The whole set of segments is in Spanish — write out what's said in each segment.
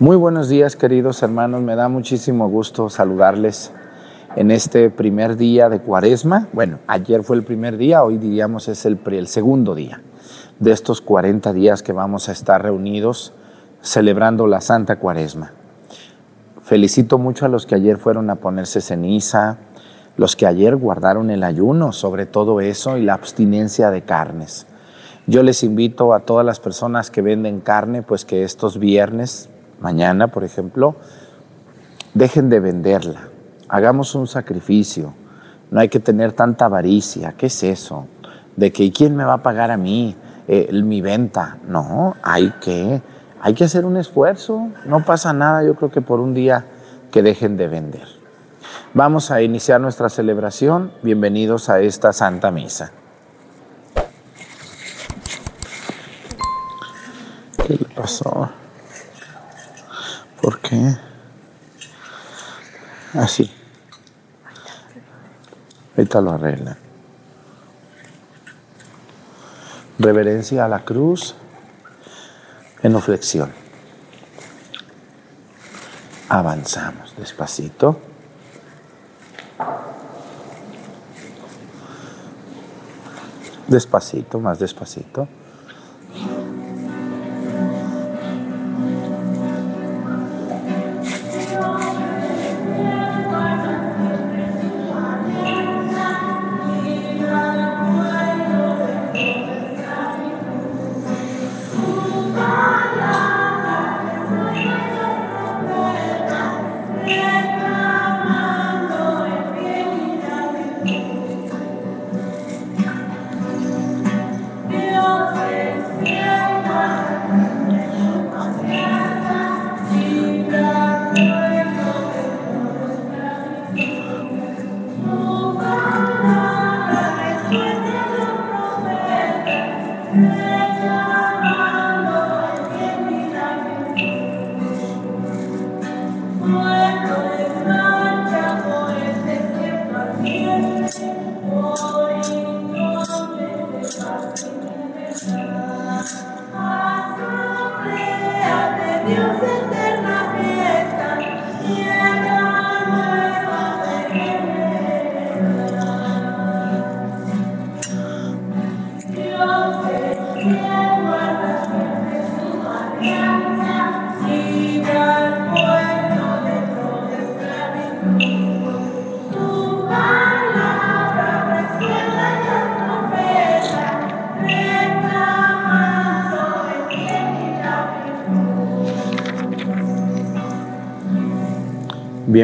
Muy buenos días queridos hermanos, me da muchísimo gusto saludarles en este primer día de cuaresma. Bueno, ayer fue el primer día, hoy diríamos es el, el segundo día de estos 40 días que vamos a estar reunidos celebrando la Santa Cuaresma. Felicito mucho a los que ayer fueron a ponerse ceniza, los que ayer guardaron el ayuno, sobre todo eso, y la abstinencia de carnes. Yo les invito a todas las personas que venden carne, pues que estos viernes, mañana por ejemplo, dejen de venderla, hagamos un sacrificio, no hay que tener tanta avaricia, ¿qué es eso? De que ¿quién me va a pagar a mí eh, mi venta? No, hay que, hay que hacer un esfuerzo, no pasa nada, yo creo que por un día que dejen de vender. Vamos a iniciar nuestra celebración. Bienvenidos a esta Santa Misa. ¿Qué le pasó? ¿Por qué? Así. Ahorita lo arregla. Reverencia a la cruz en flexión. Avanzamos despacito. Despacito, más despacito.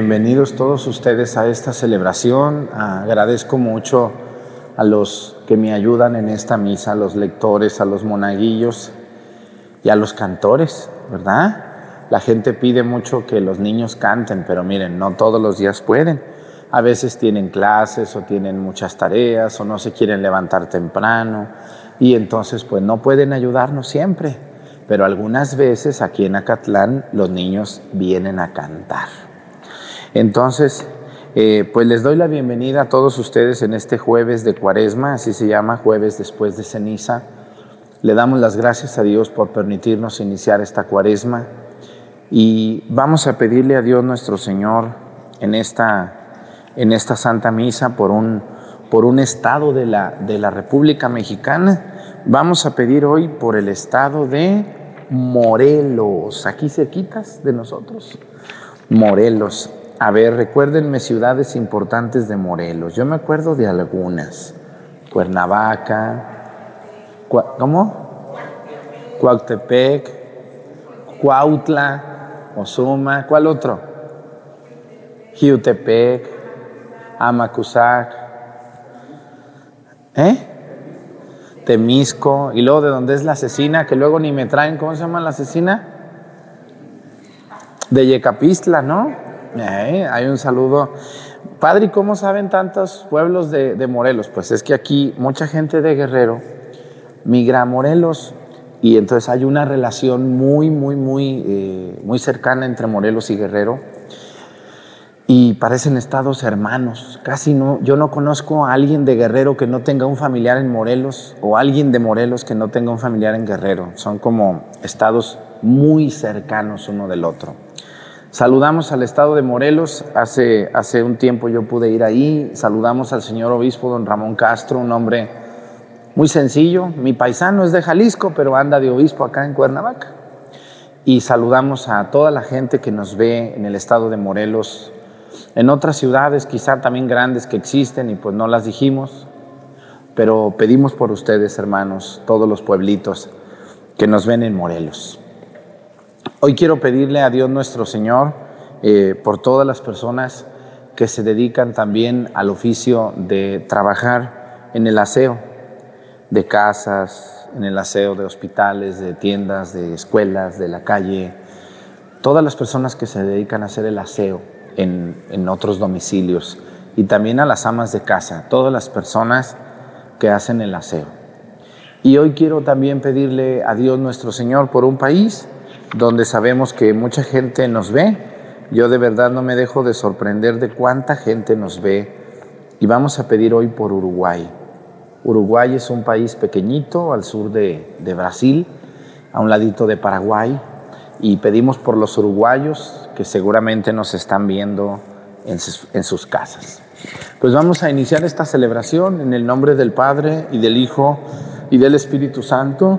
Bienvenidos todos ustedes a esta celebración. Agradezco mucho a los que me ayudan en esta misa, a los lectores, a los monaguillos y a los cantores, ¿verdad? La gente pide mucho que los niños canten, pero miren, no todos los días pueden. A veces tienen clases o tienen muchas tareas o no se quieren levantar temprano y entonces pues no pueden ayudarnos siempre. Pero algunas veces aquí en Acatlán los niños vienen a cantar. Entonces, eh, pues les doy la bienvenida a todos ustedes en este jueves de cuaresma, así se llama, jueves después de ceniza. Le damos las gracias a Dios por permitirnos iniciar esta cuaresma y vamos a pedirle a Dios nuestro Señor en esta, en esta Santa Misa por un, por un estado de la, de la República Mexicana. Vamos a pedir hoy por el estado de Morelos, aquí cerquitas de nosotros. Morelos. A ver, recuérdenme ciudades importantes de Morelos. Yo me acuerdo de algunas. Cuernavaca, ¿cómo? Cuauhtepec, Cuautla, Osuma, ¿cuál otro? Jiutepec, Amacuzac, ¿eh? Temisco, y luego de dónde es la asesina, que luego ni me traen, ¿cómo se llama la asesina? De Yecapistla, ¿no? Eh, hay un saludo. Padre, ¿y cómo saben tantos pueblos de, Morelos? Pues es que aquí mucha gente de Guerrero migra a Morelos y entonces hay una relación muy, muy, muy, eh, muy cercana entre Morelos y Guerrero y parecen estados hermanos. Casi no, yo no conozco a alguien de Guerrero que no tenga un familiar en Morelos o alguien de Morelos que no tenga un familiar en Guerrero. Son como estados muy cercanos uno del otro. Saludamos al estado de Morelos, hace, hace un tiempo yo pude ir ahí, saludamos al señor obispo don Ramón Castro, un hombre muy sencillo, mi paisano es de Jalisco, pero anda de obispo acá en Cuernavaca. Y saludamos a toda la gente que nos ve en el estado de Morelos, en otras ciudades quizá también grandes que existen y pues no las dijimos, pero pedimos por ustedes, hermanos, todos los pueblitos que nos ven en Morelos. Hoy quiero pedirle a Dios nuestro Señor eh, por todas las personas que se dedican también al oficio de trabajar en el aseo de casas, en el aseo de hospitales, de tiendas, de escuelas, de la calle, todas las personas que se dedican a hacer el aseo en, en otros domicilios y también a las amas de casa, todas las personas que hacen el aseo. Y hoy quiero también pedirle a Dios nuestro Señor por un país donde sabemos que mucha gente nos ve. Yo de verdad no me dejo de sorprender de cuánta gente nos ve. Y vamos a pedir hoy por Uruguay. Uruguay es un país pequeñito al sur de, Brasil, a un ladito de Paraguay. Y pedimos por los uruguayos que seguramente nos están viendo en sus casas. Pues vamos a iniciar esta celebración en el nombre del Padre y del Hijo y del Espíritu Santo.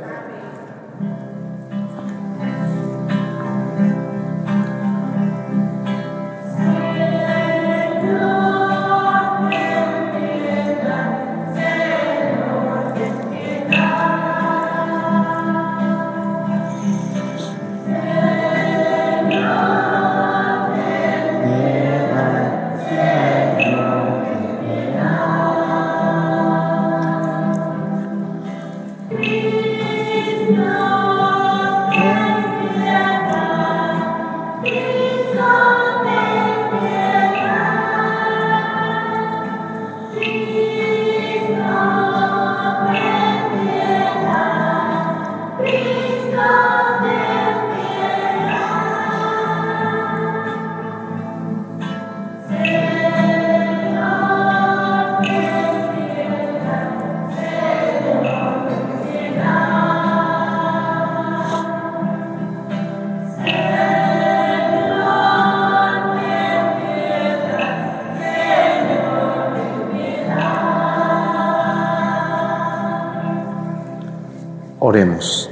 Oremos.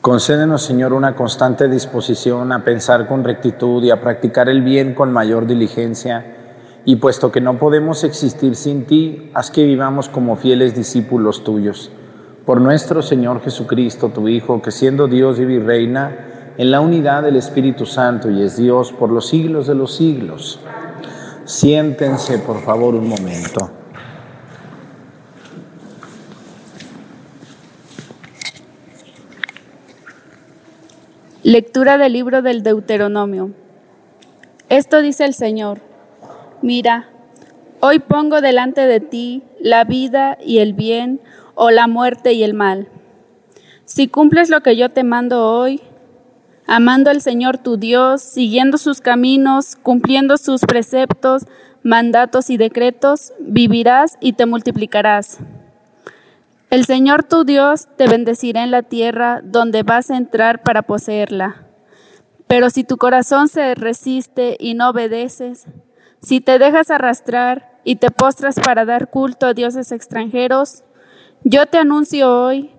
Concédenos, Señor, una constante disposición a pensar con rectitud y a practicar el bien con mayor diligencia. Y puesto que no podemos existir sin ti, haz que vivamos como fieles discípulos tuyos. Por nuestro Señor Jesucristo, tu Hijo, que siendo Dios y reina en la unidad del Espíritu Santo y es Dios por los siglos de los siglos. Siéntense, por favor, un momento. Lectura del libro del Deuteronomio. Esto dice el Señor. Mira, hoy pongo delante de ti la vida y el bien, o la muerte y el mal. Si cumples lo que yo te mando hoy, amando al Señor tu Dios, siguiendo sus caminos, cumpliendo sus preceptos, mandatos y decretos, vivirás y te multiplicarás. El Señor tu Dios te bendecirá en la tierra donde vas a entrar para poseerla. Pero si tu corazón se resiste y no obedeces, si te dejas arrastrar y te postras para dar culto a dioses extranjeros, yo te anuncio hoy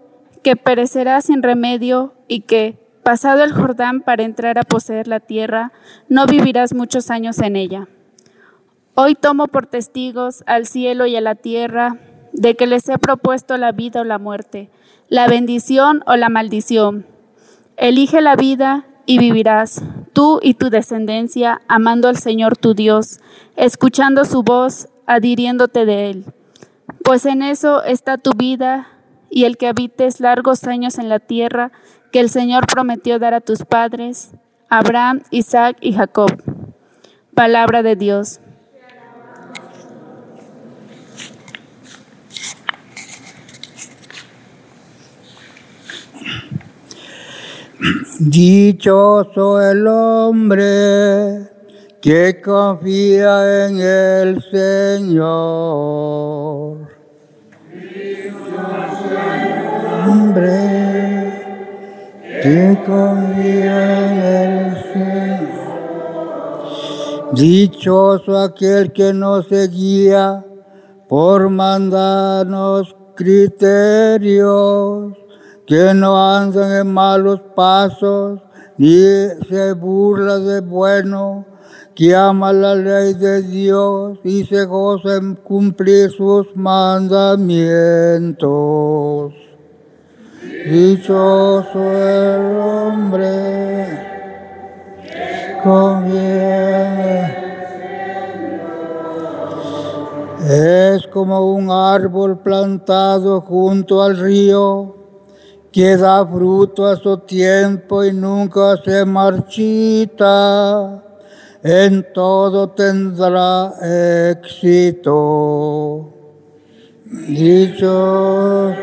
que perecerás sin remedio y que, pasado el Jordán para entrar a poseer la tierra, no vivirás muchos años en ella. Hoy tomo por testigos al cielo y a la tierra de que les he propuesto la vida o la muerte, la bendición o la maldición. Elige la vida y vivirás, tú y tu descendencia, amando al Señor tu Dios, escuchando su voz, adhiriéndote de Él. Pues en eso está tu vida y el que habites largos años en la tierra que el Señor prometió dar a tus padres, Abraham, Isaac y Jacob. Palabra de Dios. Dichoso el hombre que confía en el Señor. Hombre que confía en el Señor. Dichoso aquel que no se guía por mandarnos criterios que no andan en malos pasos, ni se burla de bueno, que ama la ley de Dios y se goza en cumplir sus mandamientos. Dichoso el hombre conviene. Es como un árbol plantado junto al río que da fruto a su tiempo y nunca se marchita, en todo tendrá éxito. Dicho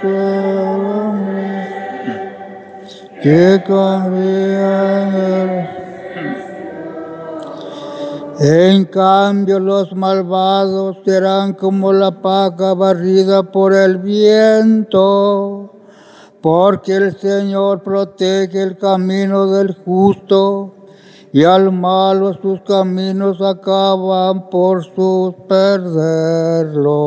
que confía en él. En cambio los malvados serán como la paca barrida por el viento porque el Señor protege el camino del justo y al malo sus caminos acaban por sus perderlo.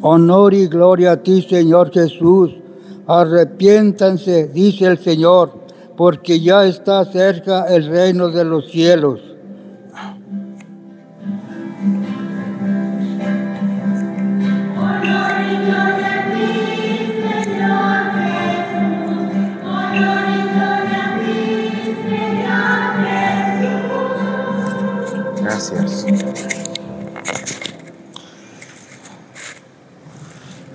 Honor y gloria a ti, Señor Jesús. Arrepiéntanse, dice el Señor, porque ya está cerca el reino de los cielos.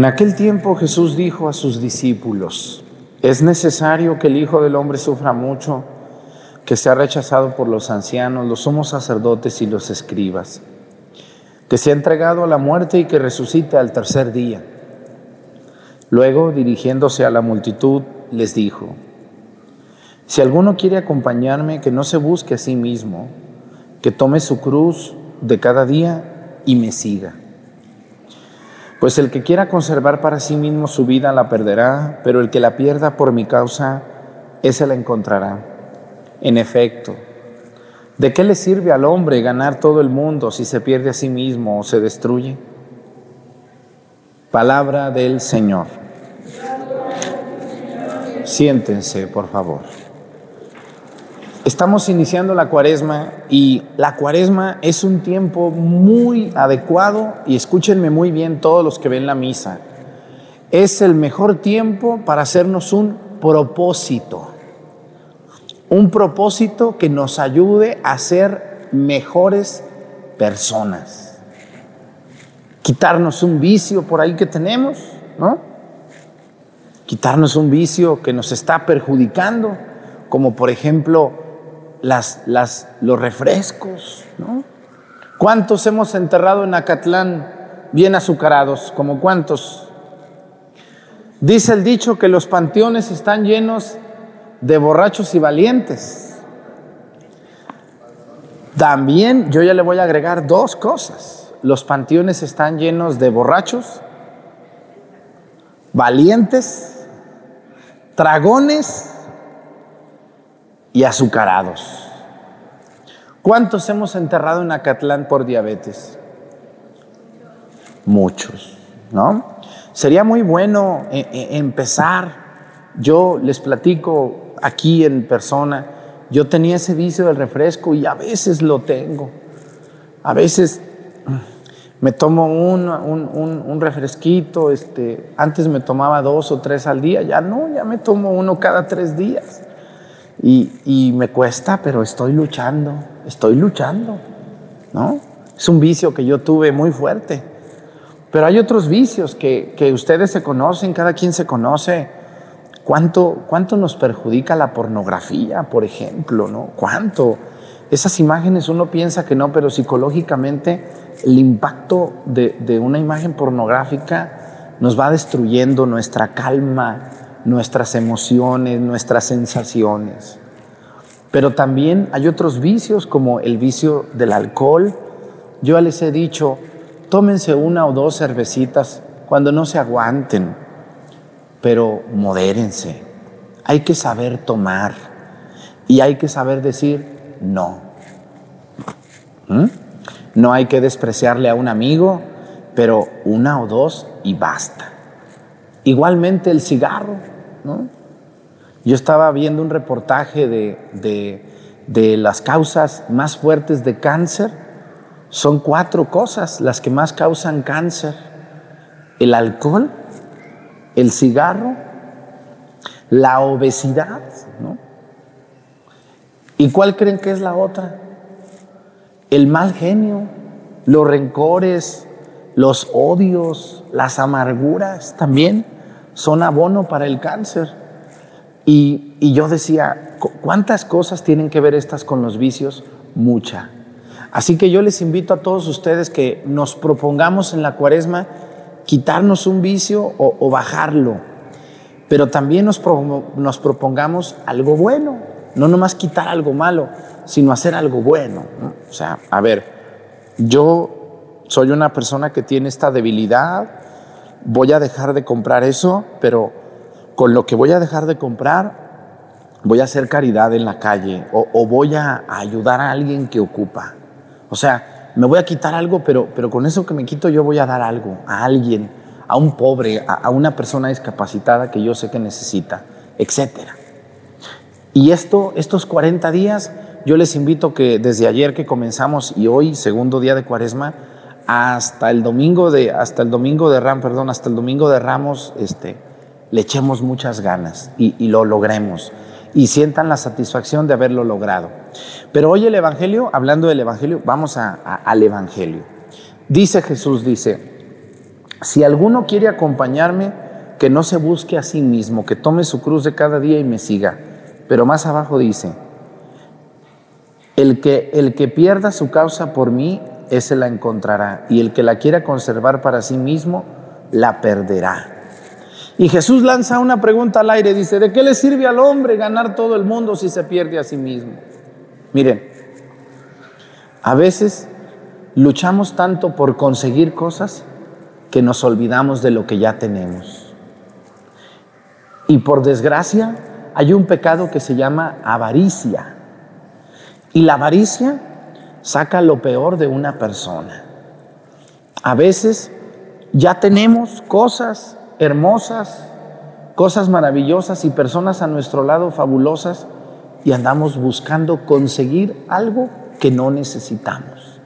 En aquel tiempo Jesús dijo a sus discípulos, es necesario que el Hijo del Hombre sufra mucho, que sea rechazado por los ancianos, los somos sacerdotes y los escribas, que sea entregado a la muerte y que resucite al tercer día. Luego, dirigiéndose a la multitud, les dijo, si alguno quiere acompañarme, que no se busque a sí mismo, que tome su cruz de cada día y me siga. Pues el que quiera conservar para sí mismo su vida la perderá, pero el que la pierda por mi causa, ese la encontrará. En efecto, ¿de qué le sirve al hombre ganar todo el mundo si se pierde a sí mismo o se destruye? Palabra del Señor. Siéntense, por favor. Estamos iniciando la cuaresma y la cuaresma es un tiempo muy adecuado y escúchenme muy bien todos los que ven la misa. Es el mejor tiempo para hacernos un propósito. Un propósito que nos ayude a ser mejores personas. Quitarnos un vicio por ahí que tenemos, ¿no? quitarnos un vicio que nos está perjudicando, como por ejemplo las, las, los refrescos. ¿no? ¿Cuántos hemos enterrado en Acatlán bien azucarados? ¿Como cuántos? Dice el dicho que los panteones están llenos de borrachos y valientes. También yo ya le voy a agregar dos cosas. Los panteones están llenos de borrachos, valientes dragones y azucarados. ¿Cuántos hemos enterrado en Acatlán por diabetes? Muchos, ¿no? Sería muy bueno eh, eh, empezar. Yo les platico aquí en persona. Yo tenía ese vicio del refresco y a veces lo tengo. A veces me tomo un, un, refresquito, este, antes me tomaba dos o tres al día, ya no, ya me tomo uno cada tres días. Y, y, me cuesta, pero estoy luchando, estoy luchando, ¿no? Es un vicio que yo tuve muy fuerte. Pero hay otros vicios que, que ustedes se conocen, cada quien se conoce. ¿Cuánto, ¿Cuánto nos perjudica la pornografía, por ejemplo, no? ¿Cuánto? Esas imágenes uno piensa que no, pero psicológicamente el impacto de, una imagen pornográfica nos va destruyendo nuestra calma, nuestras emociones, nuestras sensaciones. Pero también hay otros vicios como el vicio del alcohol. Yo les he dicho, tómense una o dos cervecitas cuando no se aguanten, pero modérense. Hay que saber tomar y hay que saber decir, no. ¿Mm? No hay que despreciarle a un amigo, pero una o dos y basta. Igualmente el cigarro, Yo estaba viendo un reportaje de, de las causas más fuertes de cáncer. Son cuatro cosas las que más causan cáncer. El alcohol, el cigarro, la obesidad, ¿no? ¿Y cuál creen que es la otra? El mal genio, los rencores, los odios, las amarguras también son abono para el cáncer. Y, y yo decía, ¿cuántas cosas tienen que ver estas con los vicios? Mucha. Así que yo les invito a todos ustedes que nos propongamos en la cuaresma quitarnos un vicio o, bajarlo, pero también nos, nos propongamos algo bueno. No nomás quitar algo malo, sino hacer algo bueno. O sea, a ver, yo soy una persona que tiene esta debilidad, voy a dejar de comprar eso, pero con lo que voy a dejar de comprar, voy a hacer caridad en la calle o, voy a, ayudar a alguien que ocupa. O sea, me voy a quitar algo, pero, pero con eso que me quito yo voy a dar algo a alguien, a un pobre, a, a una persona discapacitada que yo sé que necesita, etcétera. Y esto, estos 40 días, yo les invito que desde ayer que comenzamos y hoy, segundo día de Cuaresma, hasta el domingo de hasta el domingo de Ram, perdón, hasta el domingo de Ramos, este, le echemos muchas ganas y, lo logremos y sientan la satisfacción de haberlo logrado. Pero hoy el Evangelio, hablando del Evangelio, vamos al Evangelio. Dice Jesús, dice, si alguno quiere acompañarme, que no se busque a sí mismo, que tome su cruz de cada día y me siga. Pero más abajo dice, el que, el que pierda su causa por mí, ese la encontrará. Y el que la quiera conservar para sí mismo, la perderá. Y Jesús lanza una pregunta al aire, dice, ¿de qué le sirve al hombre ganar todo el mundo si se pierde a sí mismo? Miren, a veces luchamos tanto por conseguir cosas que nos olvidamos de lo que ya tenemos. Y por desgracia, hay un pecado que se llama avaricia. Y la avaricia saca lo peor de una persona. A veces ya tenemos cosas hermosas, cosas maravillosas y personas a nuestro lado fabulosas y andamos buscando conseguir algo que no necesitamos.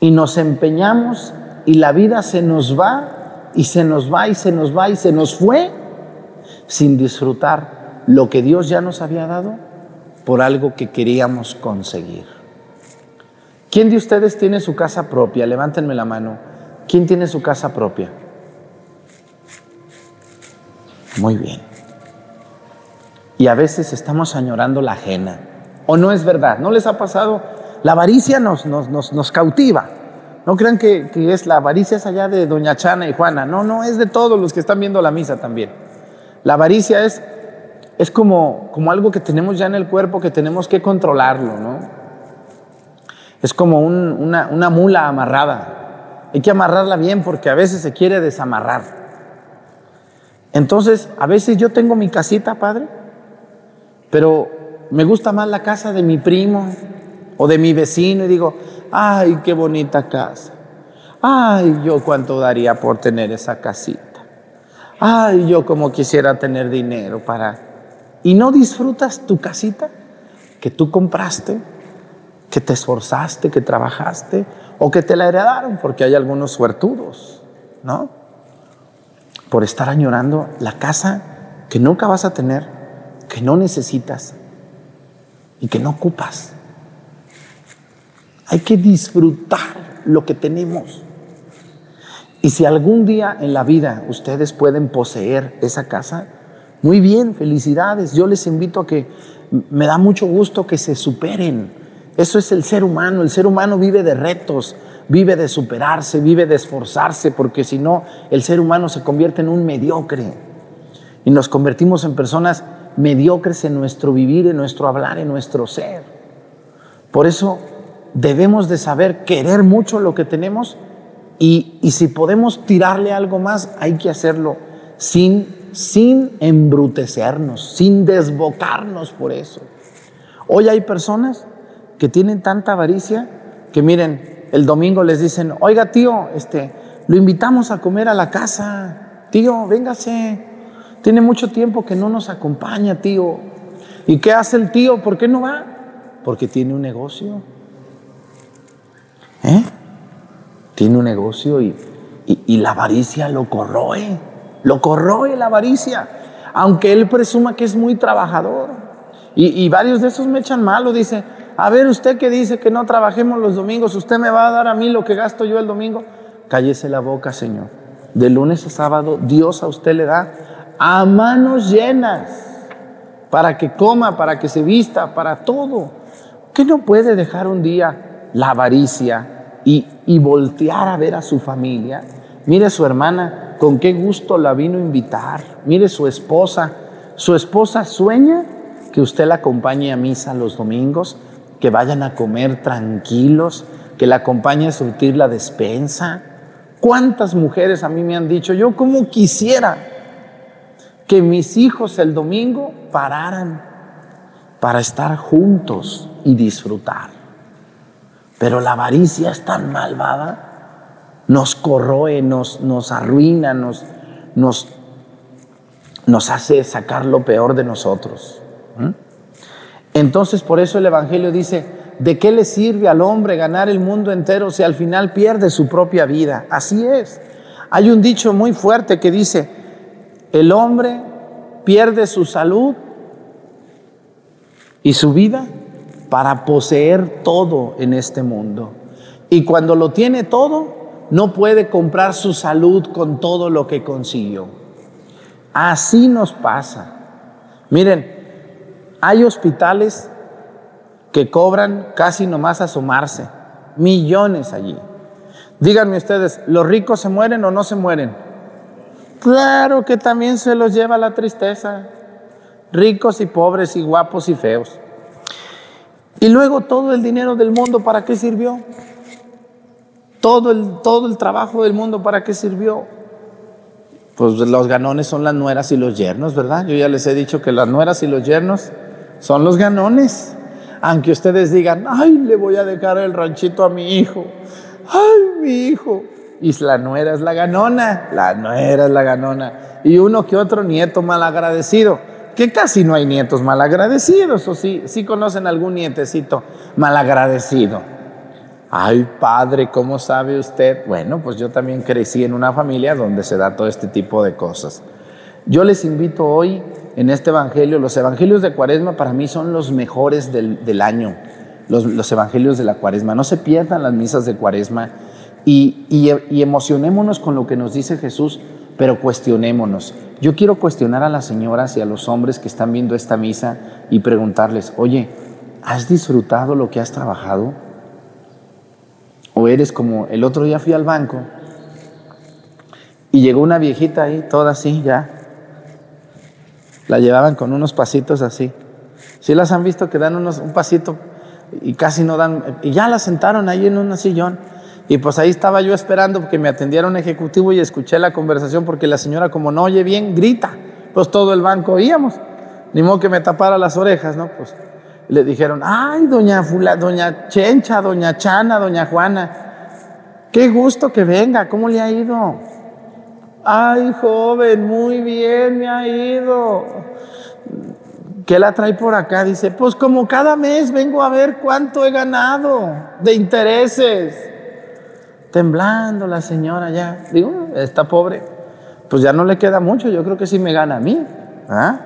Y nos empeñamos y la vida se nos va y se nos va y se nos va y se nos fue sin disfrutar lo que Dios ya nos había dado por algo que queríamos conseguir. ¿Quién de ustedes tiene su casa propia? Levántenme la mano. ¿Quién tiene su casa propia? Muy bien. Y a veces estamos añorando la ajena. ¿O no es verdad? ¿No les ha pasado? La avaricia nos, nos, nos, cautiva. No crean que, que, es la avaricia es allá de Doña Chana y Juana. No, no, es de todos los que están viendo la misa también. La avaricia es, es como, como algo que tenemos ya en el cuerpo que tenemos que controlarlo, ¿no? Es como una, una mula amarrada. Hay que amarrarla bien porque a veces se quiere desamarrar. Entonces, a veces yo tengo mi casita, padre, pero me gusta más la casa de mi primo o de mi vecino y digo, ay, qué bonita casa. Ay, yo cuánto daría por tener esa casita. Ay, yo como quisiera tener dinero para... ¿Y no disfrutas tu casita que tú compraste, que te esforzaste, que trabajaste o que te la heredaron? Porque hay algunos suertudos, ¿no? por estar añorando la casa que nunca vas a tener, que no necesitas y que no ocupas. Hay que disfrutar lo que tenemos. Y si algún día en la vida ustedes pueden poseer esa casa, muy bien, felicidades. Yo les invito a que me da mucho gusto que se superen. Eso es el ser humano. El ser humano vive de retos, vive de superarse, vive de esforzarse, porque si no, el ser humano se convierte en un mediocre. Y nos convertimos en personas mediocres en nuestro vivir, en nuestro hablar, en nuestro ser. Por eso debemos de saber querer mucho lo que tenemos y, y si podemos tirarle algo más, hay que hacerlo sin, sin embrutecernos, sin desbocarnos por eso. Hoy hay personas que tienen tanta avaricia que miren, el domingo les dicen, oiga tío, este, lo invitamos a comer a la casa, tío, véngase, tiene mucho tiempo que no nos acompaña, tío. ¿Y qué hace el tío? ¿Por qué no va? Porque tiene un negocio. ¿Eh? Tiene un negocio y, y, la avaricia lo corroe, lo corroe la avaricia, aunque él presuma que es muy trabajador. Y, y varios de esos me echan malo, dice, a ver, usted que dice que no trabajemos los domingos, ¿usted me va a dar a mí lo que gasto yo el domingo? Cállese la boca, Señor. De lunes a sábado, Dios a usted le da a manos llenas para que coma, para que se vista, para todo. ¿Qué no puede dejar un día la avaricia y, y voltear a ver a su familia? Mire su hermana, con qué gusto la vino a invitar. Mire su esposa. Su esposa sueña que usted la acompañe a misa los domingos que vayan a comer tranquilos, que la acompañe a surtir la despensa. ¿Cuántas mujeres a mí me han dicho, yo como quisiera que mis hijos el domingo pararan para estar juntos y disfrutar? Pero la avaricia es tan malvada, nos corroe, nos, nos arruina, nos, nos, nos hace sacar lo peor de nosotros. Entonces por eso el Evangelio dice, ¿de qué le sirve al hombre ganar el mundo entero si al final pierde su propia vida? Así es. Hay un dicho muy fuerte que dice, el hombre pierde su salud y su vida para poseer todo en este mundo. Y cuando lo tiene todo, no puede comprar su salud con todo lo que consiguió. Así nos pasa. Miren, hay hospitales que cobran casi nomás asomarse, millones allí. Díganme ustedes, ¿los ricos se mueren o no se mueren? Claro que también se los lleva la tristeza. Ricos y pobres y guapos y feos. Y luego todo el dinero del mundo, ¿para qué sirvió? Todo el, todo el trabajo del mundo, ¿para qué sirvió? Pues los ganones son las nueras y los yernos, ¿verdad? Yo ya les he dicho que las nueras y los yernos son los ganones. Aunque ustedes digan, ay, le voy a dejar el ranchito a mi hijo. Ay, mi hijo. Y la nuera es la ganona. La nuera es la ganona. Y uno que otro nieto malagradecido, que casi no hay nietos malagradecidos, o sí, sí conocen algún nietecito malagradecido. Ay, padre, ¿cómo sabe usted? Bueno, pues yo también crecí en una familia donde se da todo este tipo de cosas. Yo les invito hoy en este Evangelio, los Evangelios de Cuaresma para mí son los mejores del, año, los, Evangelios de la Cuaresma. No se pierdan las misas de Cuaresma y, y emocionémonos con lo que nos dice Jesús, pero cuestionémonos. Yo quiero cuestionar a las señoras y a los hombres que están viendo esta misa y preguntarles, oye, ¿has disfrutado lo que has trabajado? O eres como el otro día fui al banco y llegó una viejita ahí, toda así ya. La llevaban con unos pasitos así. Si las han visto que dan unos, un pasito y casi no dan, y ya la sentaron ahí en un sillón. Y pues ahí estaba yo esperando que me atendiera un ejecutivo y escuché la conversación porque la señora como no oye bien, grita. Pues todo el banco oíamos. Ni modo que me tapara las orejas, ¿no? Pues le dijeron, ay, doña Fula, doña Chencha, doña Chana, doña Juana, qué gusto que venga, ¿cómo le ha ido? Ay, joven, muy bien me ha ido. ¿Qué la trae por acá? Dice, pues como cada mes vengo a ver cuánto he ganado de intereses. Temblando la señora ya. Digo, está pobre. Pues ya no le queda mucho, yo creo que sí me gana a mí. ¿Ah?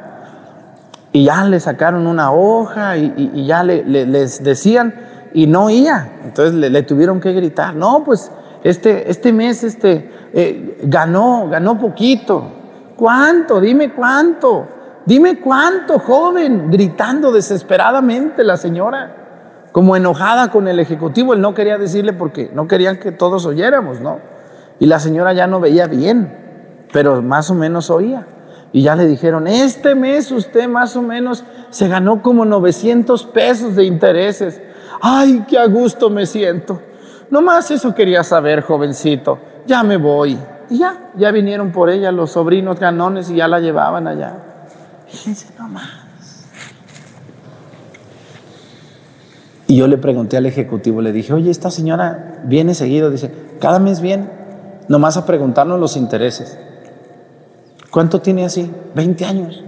Y ya le sacaron una hoja y, ya le, les decían y no oía. Entonces le, tuvieron que gritar, no, pues este, este mes este, eh, ganó, ganó poquito. ¿Cuánto? Dime cuánto. Dime cuánto, joven, gritando desesperadamente la señora, como enojada con el ejecutivo. Él no quería decirle porque no querían que todos oyéramos, ¿no? Y la señora ya no veía bien, pero más o menos oía. Y ya le dijeron, este mes usted más o menos se ganó como 900 pesos de intereses. Ay, qué a gusto me siento. Nomás eso quería saber, jovencito. Ya me voy. Y ya, ya vinieron por ella los sobrinos canones y ya la llevaban allá. Fíjense nomás. Y yo le pregunté al ejecutivo, le dije, oye, esta señora viene seguido, dice, cada mes viene, nomás a preguntarnos los intereses. ¿Cuánto tiene así? 20 años.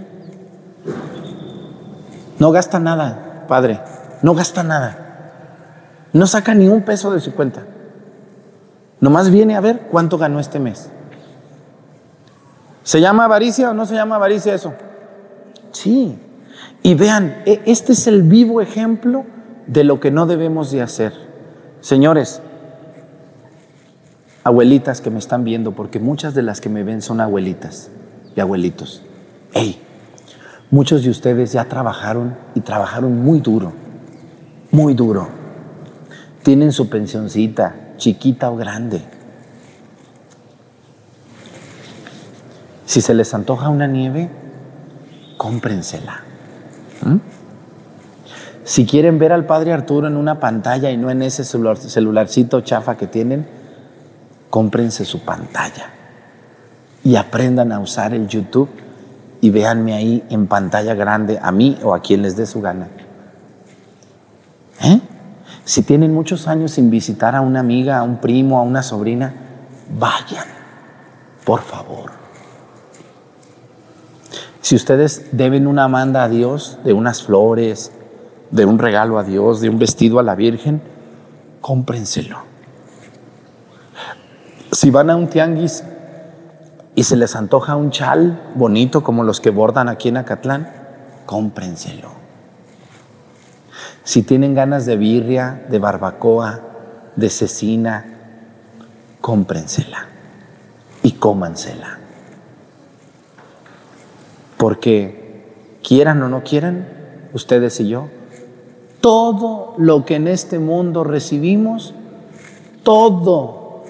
No gasta nada, padre. No gasta nada. No saca ni un peso de su cuenta. Nomás viene a ver cuánto ganó este mes. ¿Se llama avaricia o no se llama avaricia eso? Sí. Y vean, e, este es el vivo ejemplo de lo que no debemos de hacer. Señores, abuelitas que me están viendo, porque muchas de las que me ven son abuelitas abuelitos. Hey, muchos de ustedes ya trabajaron y trabajaron muy duro, muy duro. Tienen su pensioncita, chiquita o grande. Si se les antoja una nieve, cómprensela. ¿Mm? Si quieren ver al padre Arturo en una pantalla y no en ese celularcito chafa que tienen, cómprense su pantalla y aprendan a usar el YouTube y véanme ahí en pantalla grande a mí o a quien les dé su gana. ¿Eh? Si tienen muchos años sin visitar a una amiga, a un primo, a una sobrina, vayan, por favor. Si ustedes deben una manda a Dios de unas flores, de un regalo a Dios, de un vestido a la Virgen, cómprenselo. Si van a un tianguis y se les antoja un chal bonito como los que bordan aquí en Acatlán, cómprenselo. Si tienen ganas de birria, de barbacoa, de cecina, cómprensela y cómansela. Porque quieran o no quieran, ustedes y yo, todo lo que en este mundo recibimos, todo,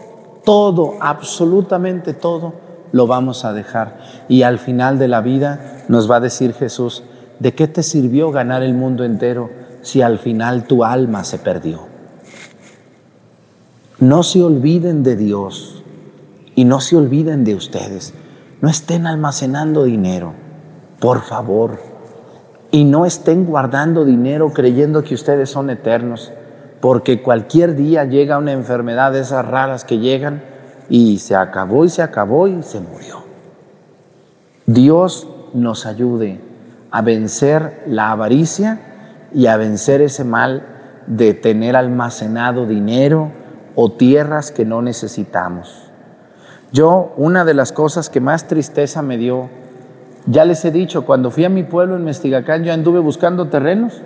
todo, absolutamente todo, lo vamos a dejar. Y al final de la vida nos va a decir Jesús, ¿de qué te sirvió ganar el mundo entero si al final tu alma se perdió? No se olviden de Dios y no se olviden de ustedes. No estén almacenando dinero, por favor. Y no estén guardando dinero creyendo que ustedes son eternos, porque cualquier día llega una enfermedad de esas raras que llegan y se acabó y se acabó y se murió. Dios nos ayude a vencer la avaricia y a vencer ese mal de tener almacenado dinero o tierras que no necesitamos. Yo, una de las cosas que más tristeza me dio, ya les he dicho, cuando fui a mi pueblo en Mestigacán, yo anduve buscando terrenos.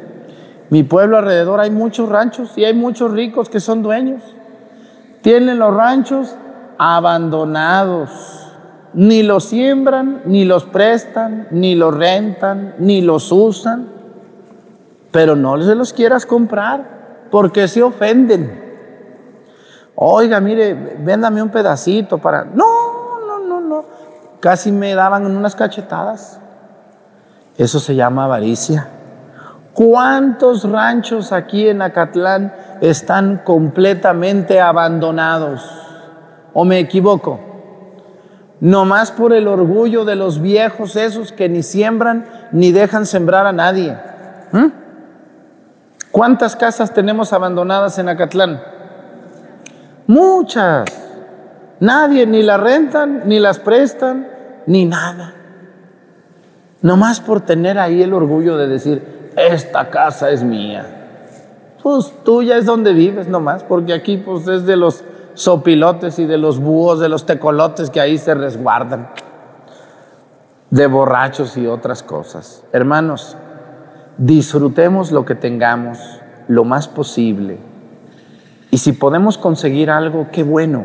Mi pueblo alrededor hay muchos ranchos y hay muchos ricos que son dueños. Tienen los ranchos abandonados. Ni los siembran, ni los prestan, ni los rentan, ni los usan. Pero no se los quieras comprar porque se ofenden. Oiga, mire, véndame un pedacito para... No, no, no, no. Casi me daban unas cachetadas. Eso se llama avaricia. ¿Cuántos ranchos aquí en Acatlán están completamente abandonados? ¿O me equivoco? No más por el orgullo de los viejos esos que ni siembran ni dejan sembrar a nadie. ¿Mm? ¿Cuántas casas tenemos abandonadas en Acatlán? Muchas. Nadie ni las rentan, ni las prestan, ni nada. No más por tener ahí el orgullo de decir, esta casa es mía. Pues tuya es donde vives nomás, porque aquí pues es de los sopilotes y de los búhos, de los tecolotes que ahí se resguardan, de borrachos y otras cosas. Hermanos, disfrutemos lo que tengamos lo más posible. Y si podemos conseguir algo, qué bueno,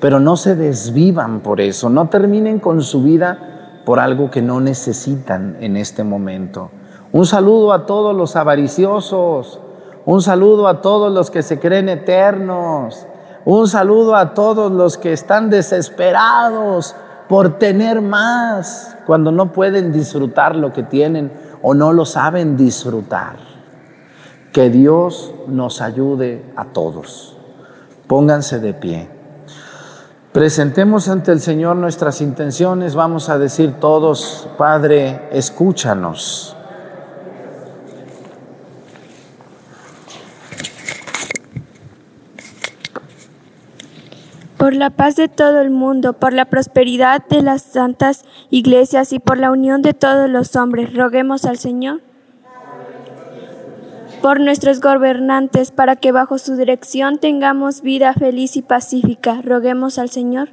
pero no se desvivan por eso, no terminen con su vida por algo que no necesitan en este momento. Un saludo a todos los avariciosos, un saludo a todos los que se creen eternos, un saludo a todos los que están desesperados por tener más cuando no pueden disfrutar lo que tienen o no lo saben disfrutar. Que Dios nos ayude a todos. Pónganse de pie. Presentemos ante el Señor nuestras intenciones. Vamos a decir todos, Padre, escúchanos. Por la paz de todo el mundo, por la prosperidad de las santas iglesias y por la unión de todos los hombres. Roguemos al Señor. Por nuestros gobernantes, para que bajo su dirección tengamos vida feliz y pacífica. Roguemos al Señor.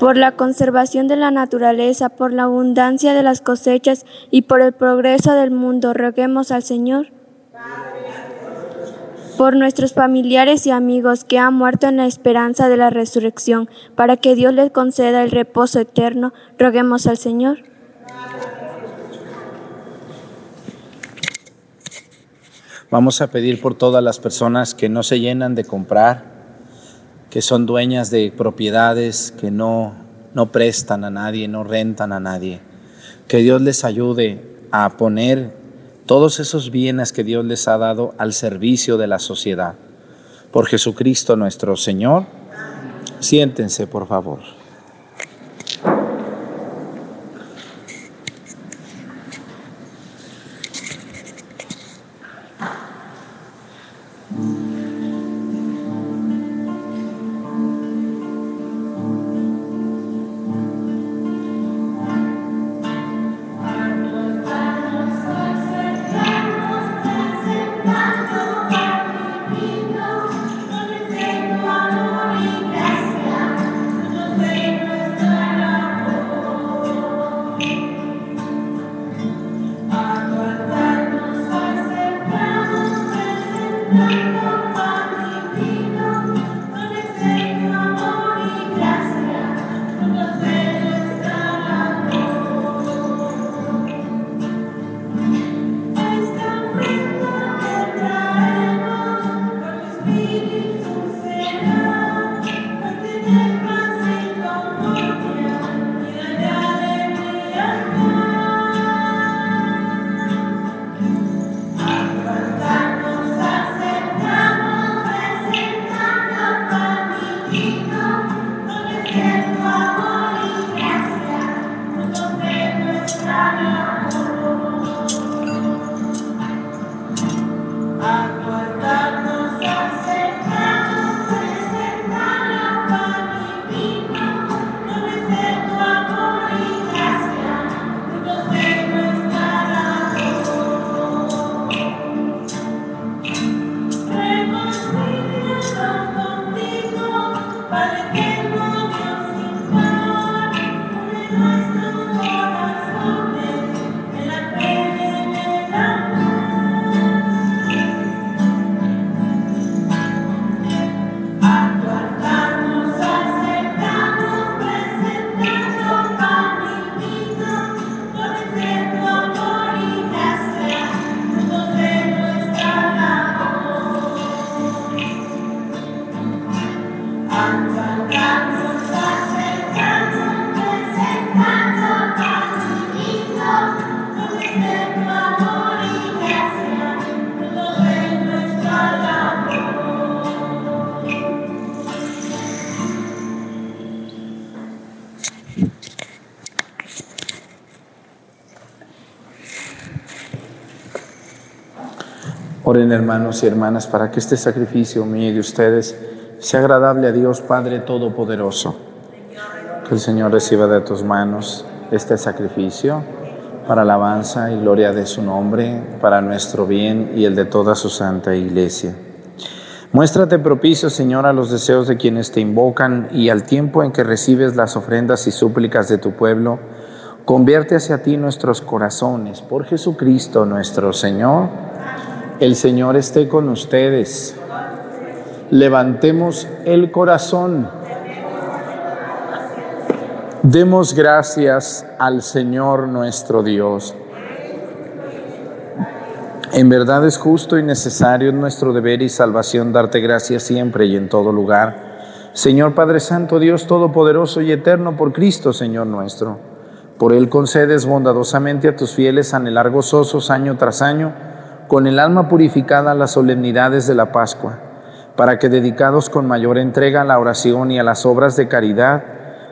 Por la conservación de la naturaleza, por la abundancia de las cosechas y por el progreso del mundo. Roguemos al Señor por nuestros familiares y amigos que han muerto en la esperanza de la resurrección, para que Dios les conceda el reposo eterno, roguemos al Señor. Vamos a pedir por todas las personas que no se llenan de comprar, que son dueñas de propiedades, que no, no prestan a nadie, no rentan a nadie. Que Dios les ayude a poner todos esos bienes que Dios les ha dado al servicio de la sociedad. Por Jesucristo nuestro Señor, siéntense por favor. Oren hermanos y hermanas para que este sacrificio mío y de ustedes sea agradable a Dios Padre Todopoderoso. Que el Señor reciba de tus manos este sacrificio para alabanza y gloria de su nombre, para nuestro bien y el de toda su santa iglesia. Muéstrate propicio, Señor, a los deseos de quienes te invocan y al tiempo en que recibes las ofrendas y súplicas de tu pueblo, convierte hacia ti nuestros corazones. Por Jesucristo nuestro Señor, el Señor esté con ustedes. Levantemos el corazón. Demos gracias al Señor nuestro Dios. En verdad es justo y necesario nuestro deber y salvación darte gracias siempre y en todo lugar. Señor Padre Santo, Dios Todopoderoso y Eterno, por Cristo, Señor nuestro. Por Él concedes bondadosamente a tus fieles anhelar gozosos año tras año, con el alma purificada a las solemnidades de la Pascua, para que dedicados con mayor entrega a la oración y a las obras de caridad,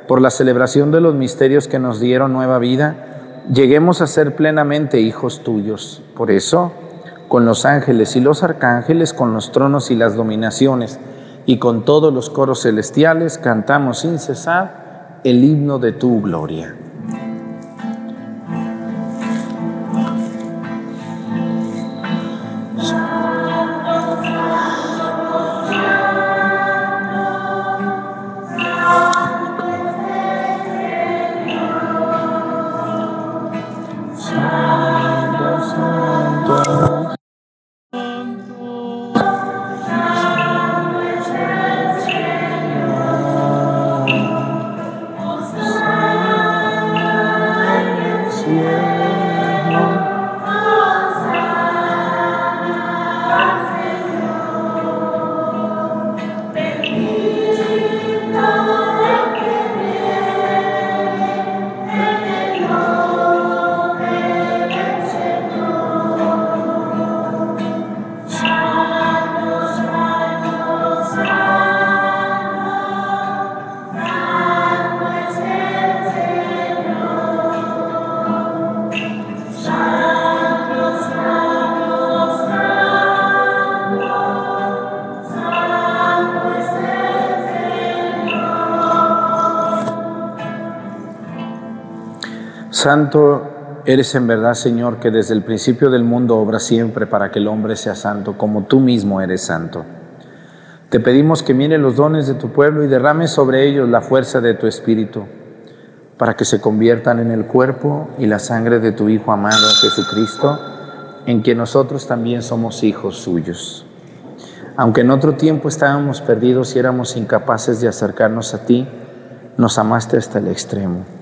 por la celebración de los misterios que nos dieron nueva vida, lleguemos a ser plenamente hijos tuyos. Por eso, con los ángeles y los arcángeles, con los tronos y las dominaciones, y con todos los coros celestiales, cantamos sin cesar el himno de tu gloria. Santo eres en verdad, Señor, que desde el principio del mundo obra siempre para que el hombre sea santo, como tú mismo eres santo. Te pedimos que mire los dones de tu pueblo y derrame sobre ellos la fuerza de tu Espíritu, para que se conviertan en el cuerpo y la sangre de tu Hijo amado Jesucristo, en quien nosotros también somos hijos suyos. Aunque en otro tiempo estábamos perdidos y éramos incapaces de acercarnos a ti, nos amaste hasta el extremo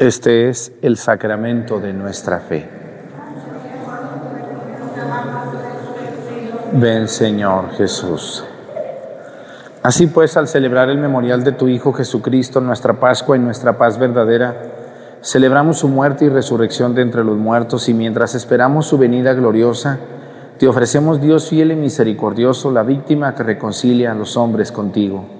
Este es el sacramento de nuestra fe. Ven Señor Jesús. Así pues, al celebrar el memorial de tu Hijo Jesucristo, nuestra Pascua y nuestra paz verdadera, Celebramos su muerte y resurrección de entre los muertos y mientras esperamos su venida gloriosa, te ofrecemos Dios fiel y misericordioso, la víctima que reconcilia a los hombres contigo.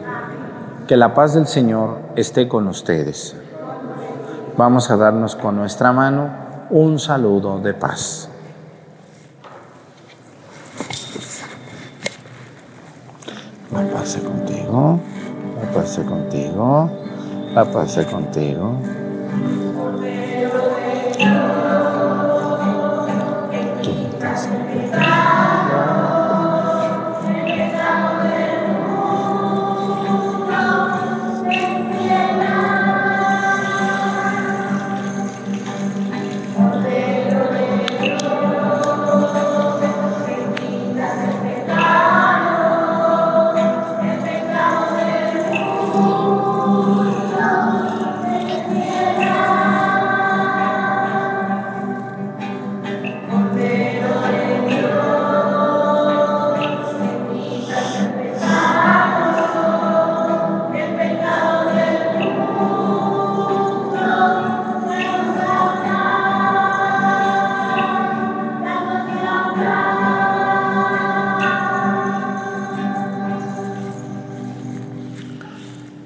Que la paz del Señor esté con ustedes. Vamos a darnos con nuestra mano un saludo de paz. La paz contigo, la paz contigo, la paz contigo.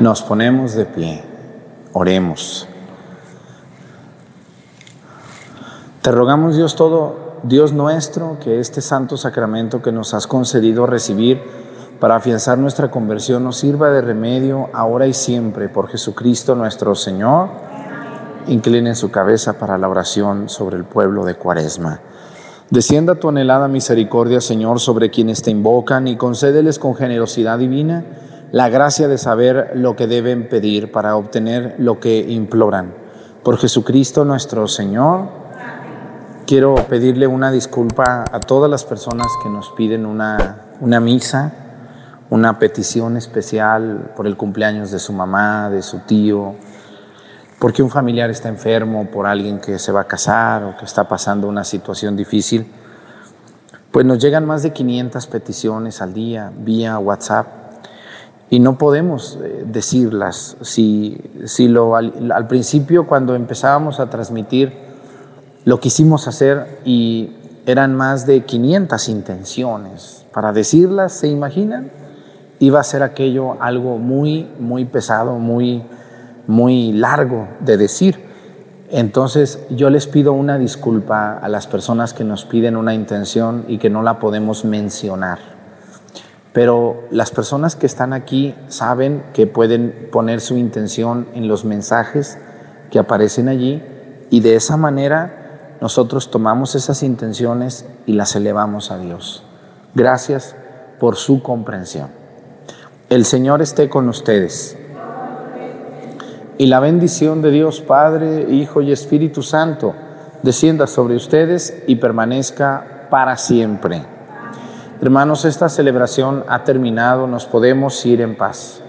Nos ponemos de pie, oremos. Te rogamos Dios todo, Dios nuestro, que este santo sacramento que nos has concedido recibir para afianzar nuestra conversión nos sirva de remedio ahora y siempre por Jesucristo nuestro Señor. Inclinen su cabeza para la oración sobre el pueblo de Cuaresma. Descienda tu anhelada misericordia, Señor, sobre quienes te invocan y concédeles con generosidad divina la gracia de saber lo que deben pedir para obtener lo que imploran. Por Jesucristo nuestro Señor, quiero pedirle una disculpa a todas las personas que nos piden una, una misa, una petición especial por el cumpleaños de su mamá, de su tío, porque un familiar está enfermo, por alguien que se va a casar o que está pasando una situación difícil. Pues nos llegan más de 500 peticiones al día vía WhatsApp y no podemos eh, decirlas. Si, si lo, al, al, principio, cuando empezábamos a transmitir, lo quisimos hacer y eran más de 500 intenciones. Para decirlas, ¿se imaginan? Iba a ser aquello algo muy, muy pesado, muy, muy largo de decir. Entonces yo les pido una disculpa a las personas que nos piden una intención y que no la podemos mencionar pero las personas que están aquí saben que pueden poner su intención en los mensajes que aparecen allí y de esa manera nosotros tomamos esas intenciones y las elevamos a Dios. Gracias por su comprensión. El Señor esté con ustedes. Y la bendición de Dios Padre, Hijo y Espíritu Santo descienda sobre ustedes y permanezca para siempre. Hermanos, esta celebración ha terminado, nos podemos ir en paz.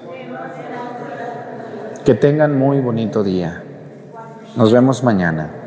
Que tengan muy bonito día. Nos vemos mañana.